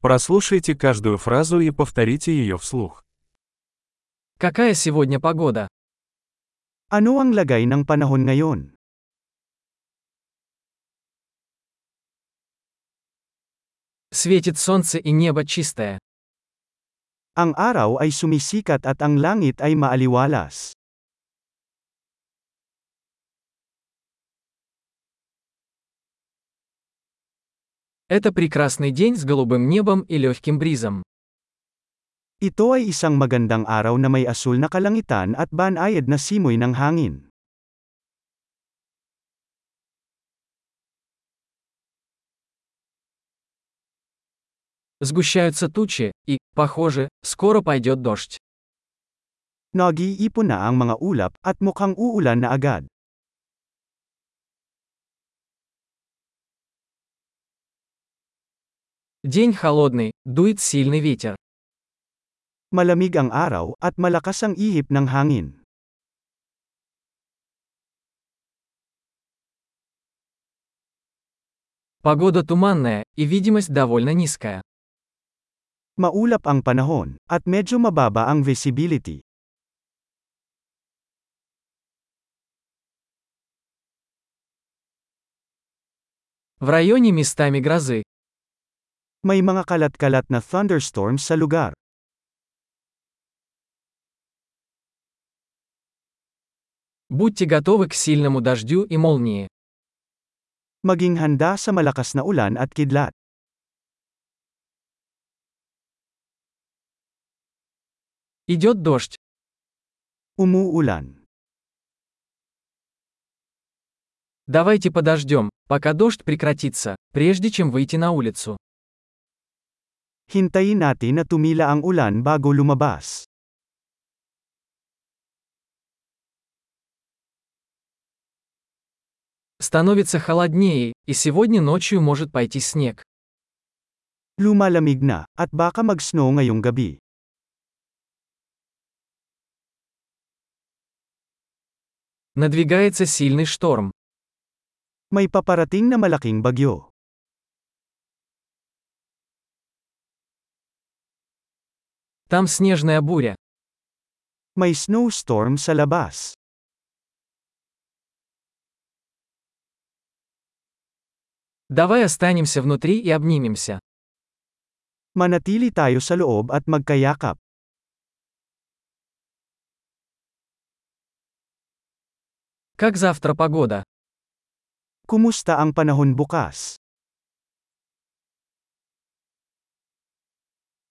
Прослушайте каждую фразу и повторите ее вслух. Какая сегодня погода? Ano ang lagay ng panahon ngayon? Светит солнце и небо чистое. Ang araw ay sumisikat at ang langit ay maaliwalas. Это прекрасный день с голубым небом и легким бризом. Ito ay isang magandang araw na may asul na kalangitan at banayad na simoy ng hangin. Сгущаются тучи, и, похоже, скоро пойдет дождь. Nag-iipon na ang mga ulap at mukhang uulan na agad. День холодный, дует сильный ветер. Malamig ang araw at malakas ang ihip ng hangin. Погода туманная, и видимость довольно низкая. Maulap ang panahon, at medyo mababa ang visibility. В районе местами грозы. May mga kalat-kalat na thunderstorms sa lugar. Будьте готовы к сильному дождю и молнии. Maging handa sa malakas na ulan at kidlat. Идет дождь. Umuulan. Давайте подождем, пока дождь прекратится, прежде чем выйти на улицу. Hintayin natin na tumila ang ulan bago lumabas. Становится холоднее, и сегодня ночью может пойти снег. Lumalamig na, at baka mag-snow ngayong gabi. Надвигается сильный шторм. May paparating na malaking bagyo. Там снежная буря. May snowstorm sa labas. Давай останемся внутри и обнимемся. Manatili tayo sa loob at magkayakap. Как завтра погода? Kumusta ang panahon bukas?